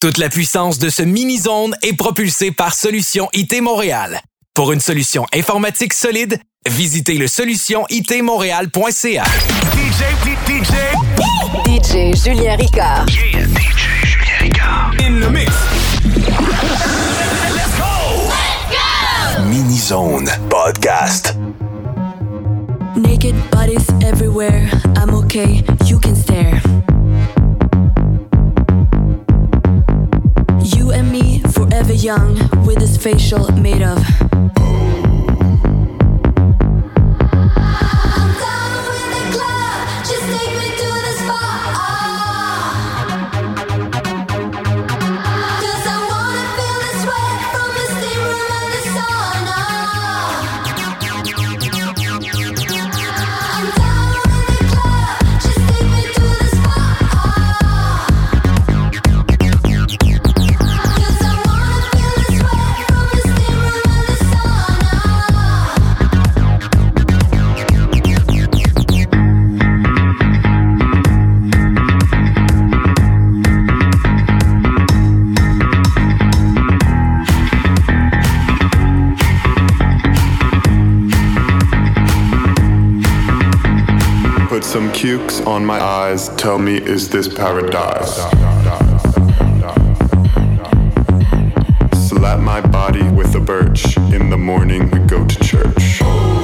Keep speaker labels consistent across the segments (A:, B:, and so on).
A: Toute la puissance de ce mini-zone est propulsée par Solution IT Montréal. Pour une solution informatique solide, visitez le solutionitmontréal.ca.
B: DJ, DJ,
C: DJ Julien Ricard.
B: yeah, DJ Julien Ricard. In the mix. Let's go.
D: Mini Zone Podcast.
E: Naked bodies everywhere. I'm okay, you can stare. Forever young, with his facial made of.
F: Cukes on my eyes. Tell me, is this paradise? Slap my body with a birch. In the morning, we go to church.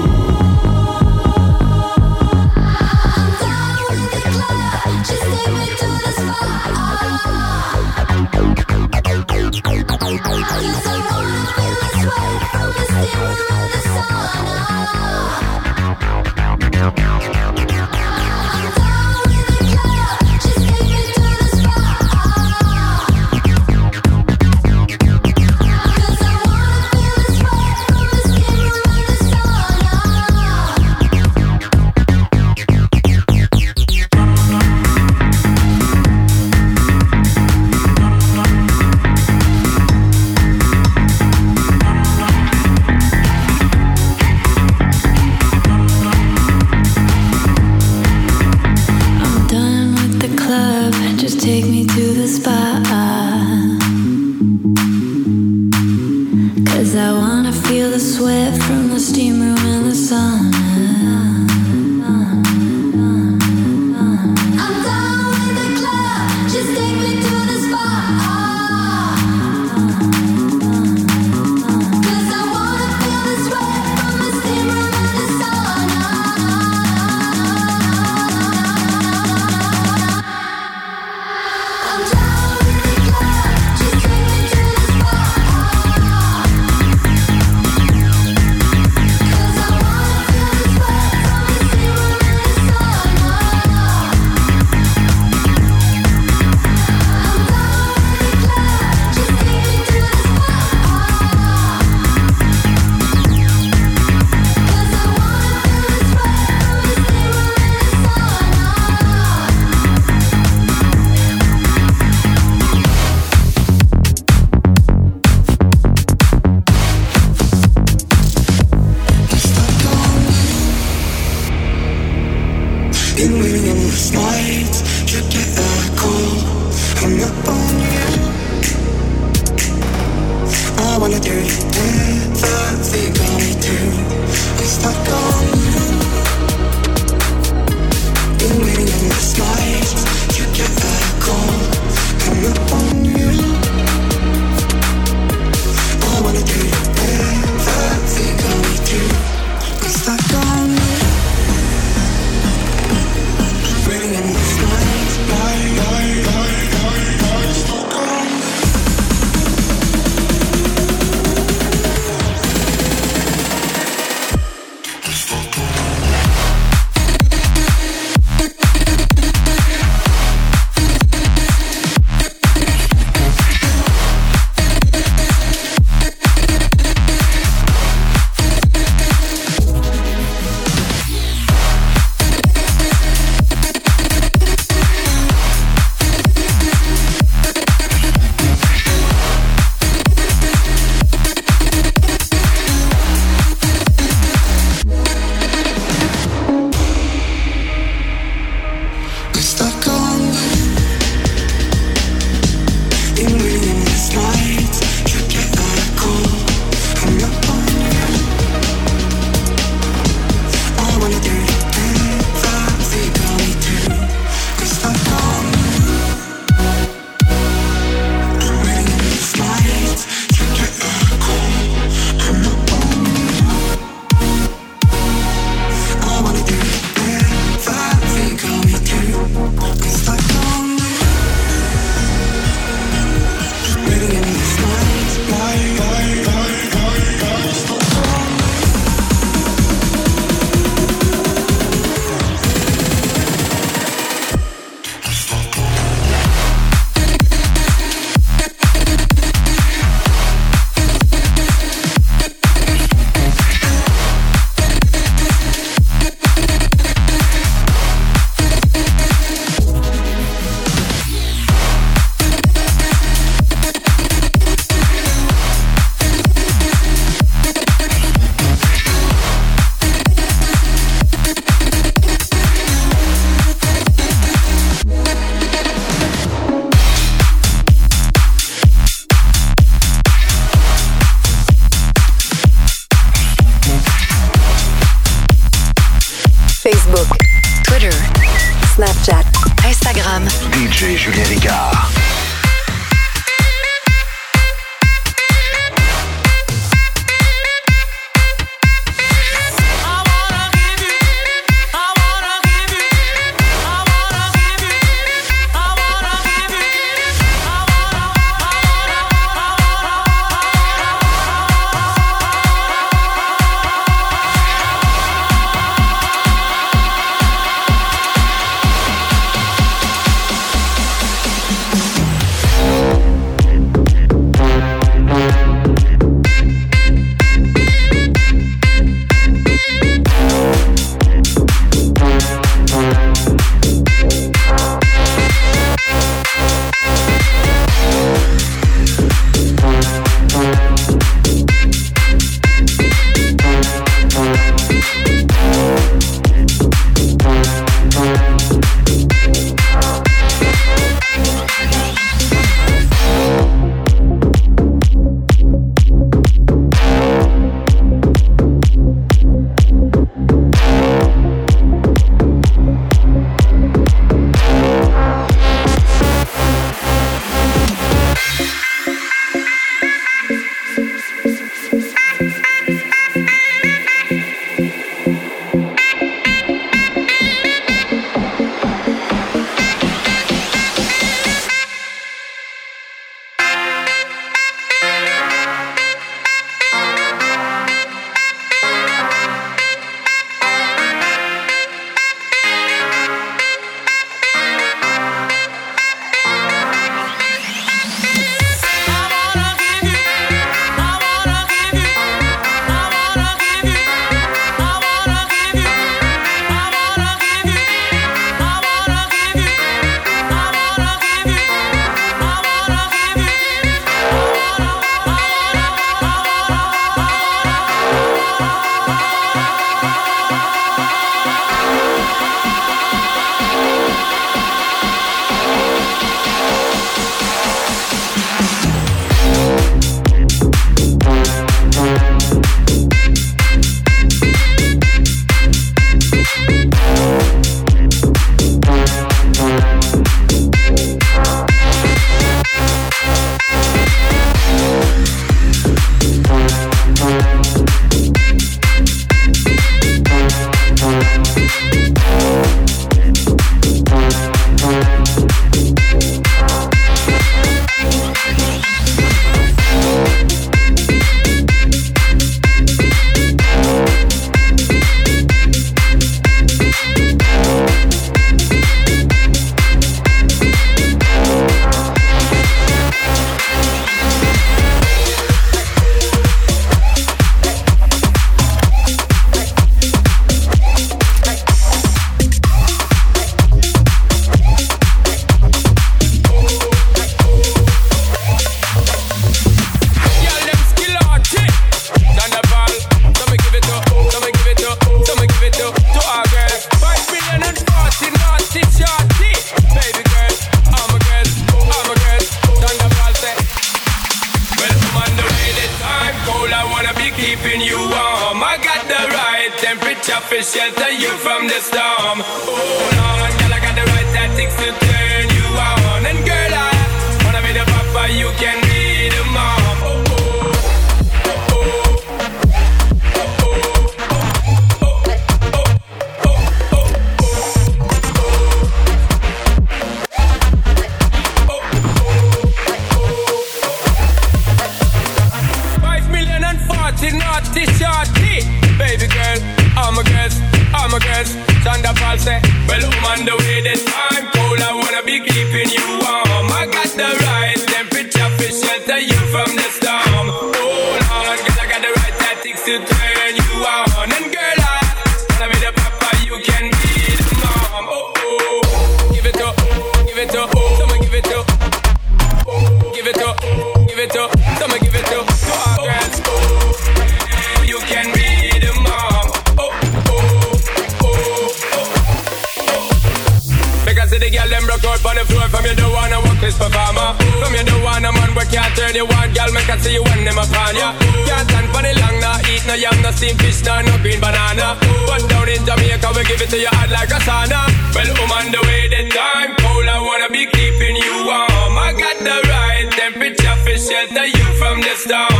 G: say you're hot like a sauna. Well, I'm on the way the time cold. I wanna be keeping you warm. I got the right temperature for shelter you from the storm.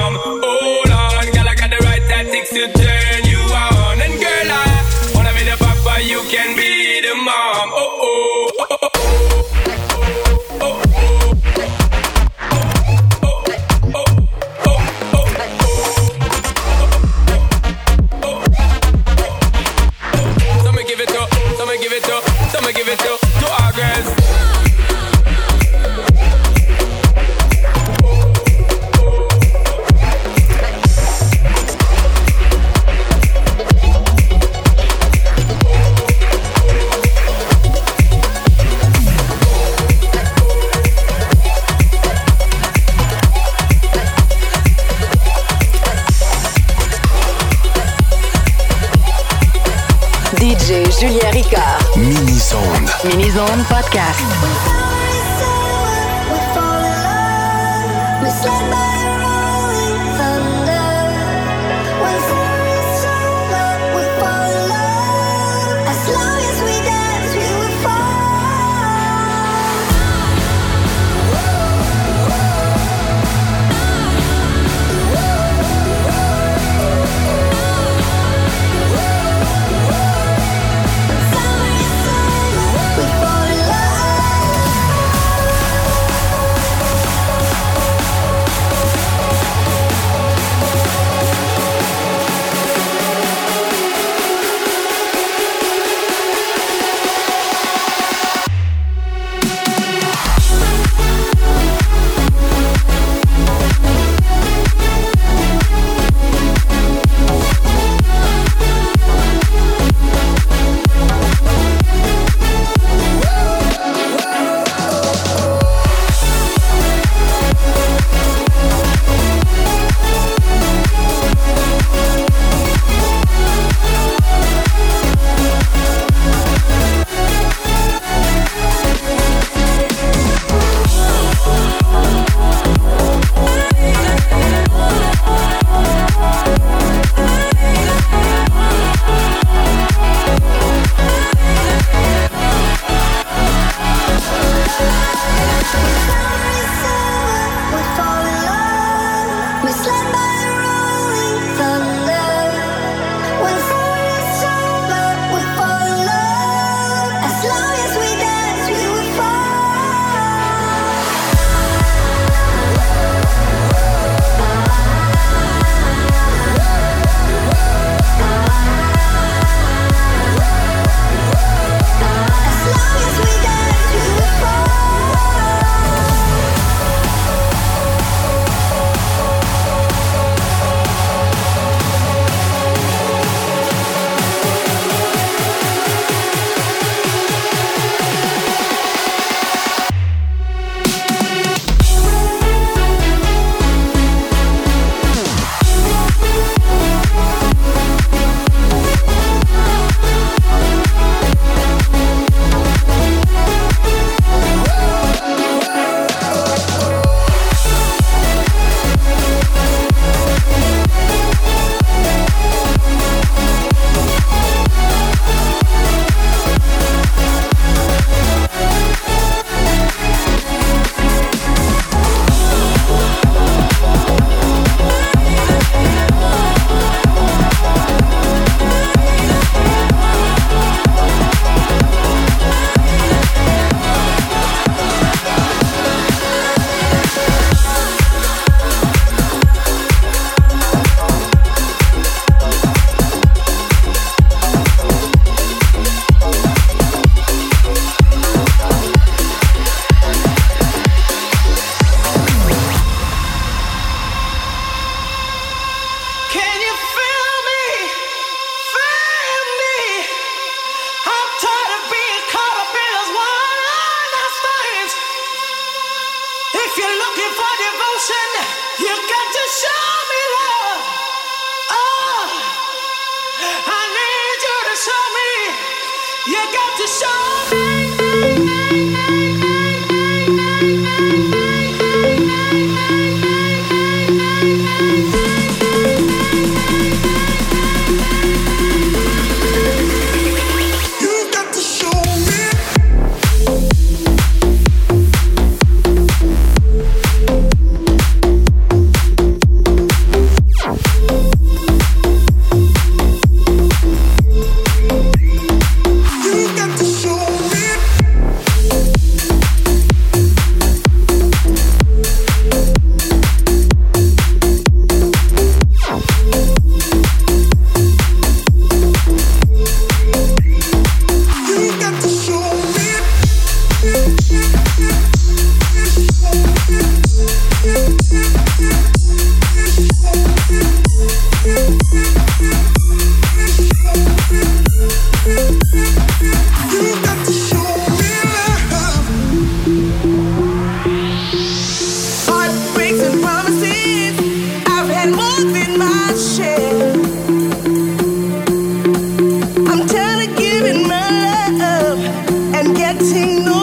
A: acting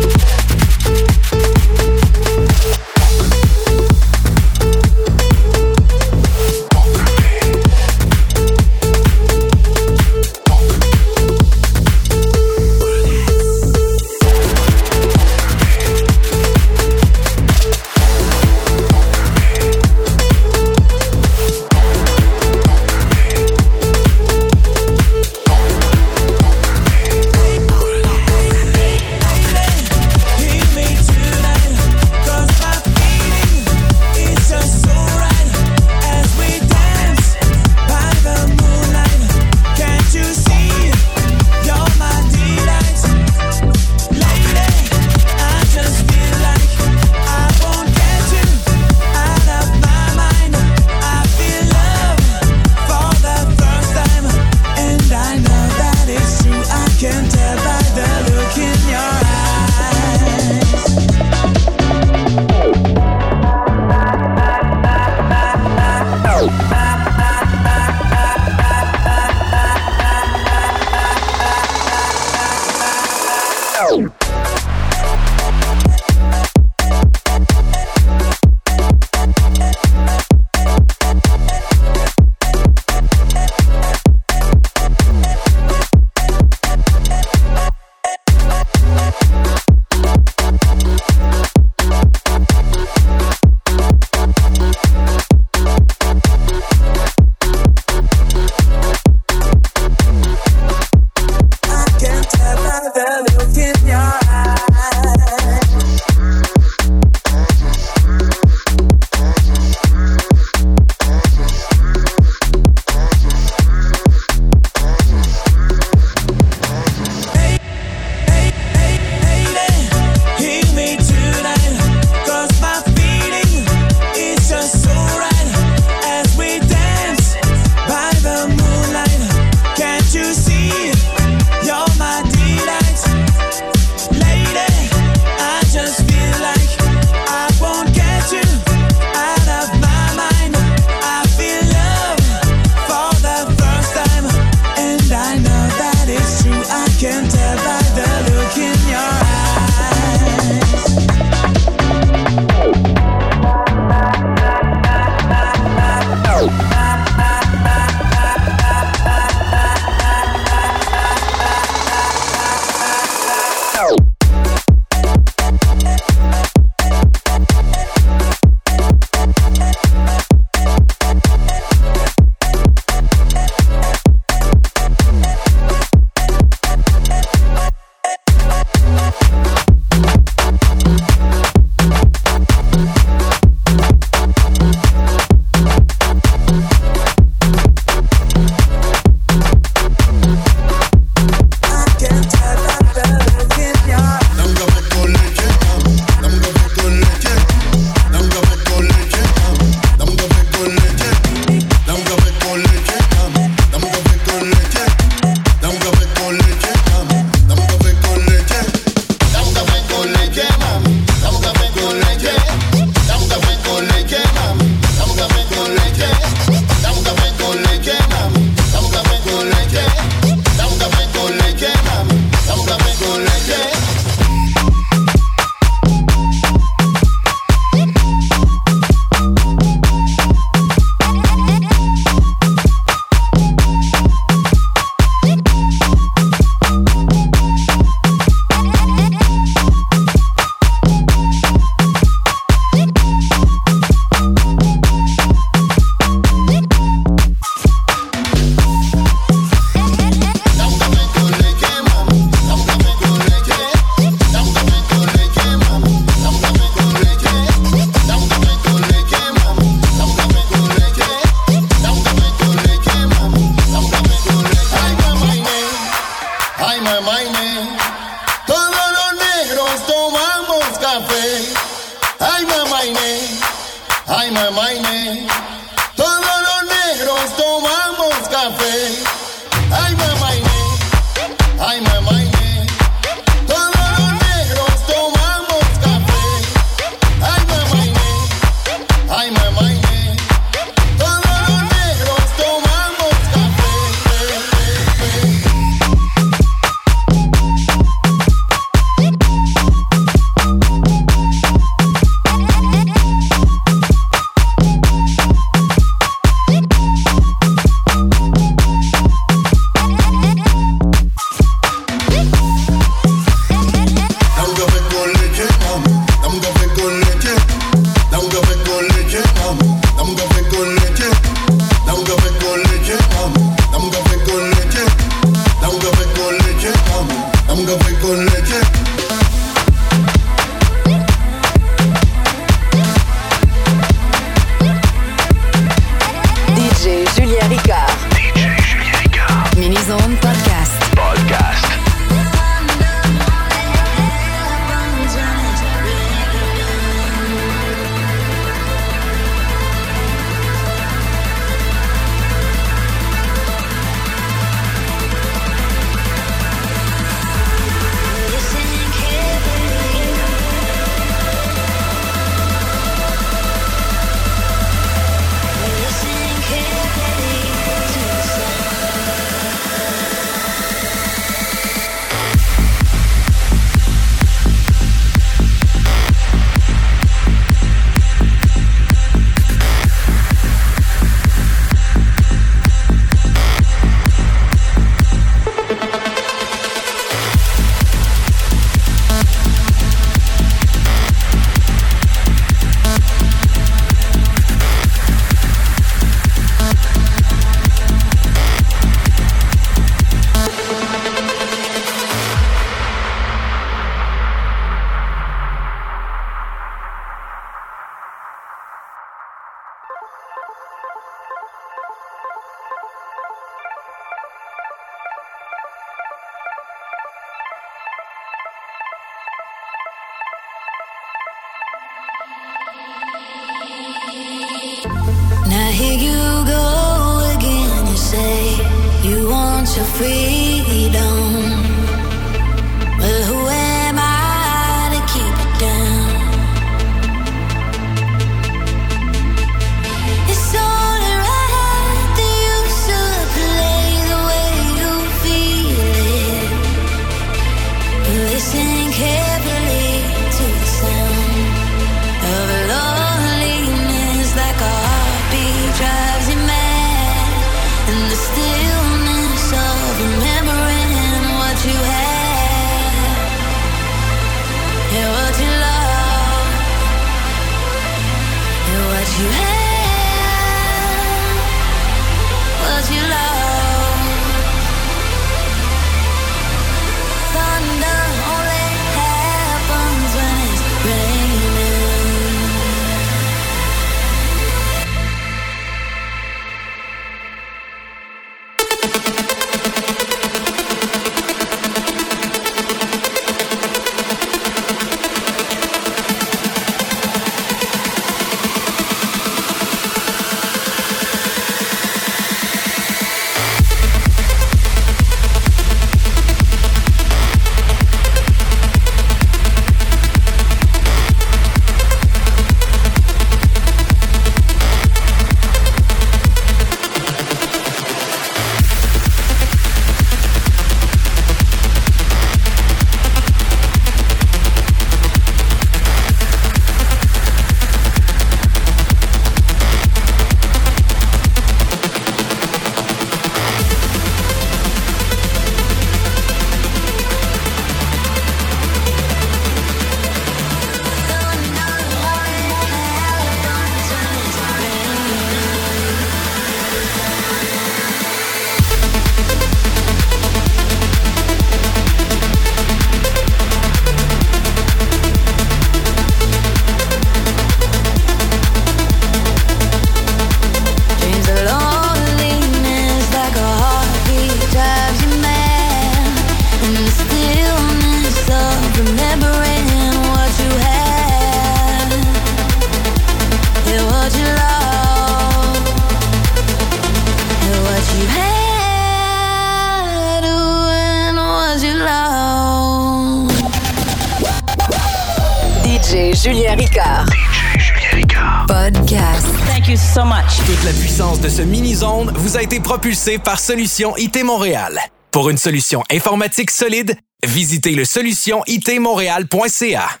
A: propulsée par Solution IT Montréal. Pour une solution informatique solide, visitez le solutionitmontréal.ca.